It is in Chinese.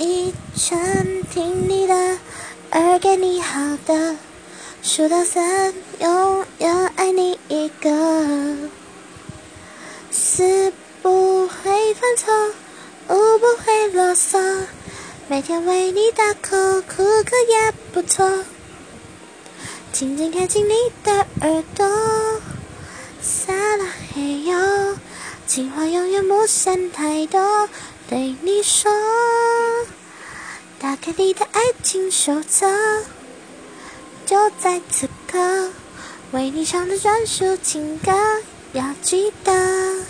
一生听你的，二给你好的，数到三，永远爱你一个。四不会犯错，五不会啰嗦，每天为你大口哭个也不错。轻轻贴近你的耳朵，撒拉嘿哟，情话永远不嫌太多。对你说，开你的爱情手册，就在此刻，为你唱的专属情歌，要记得。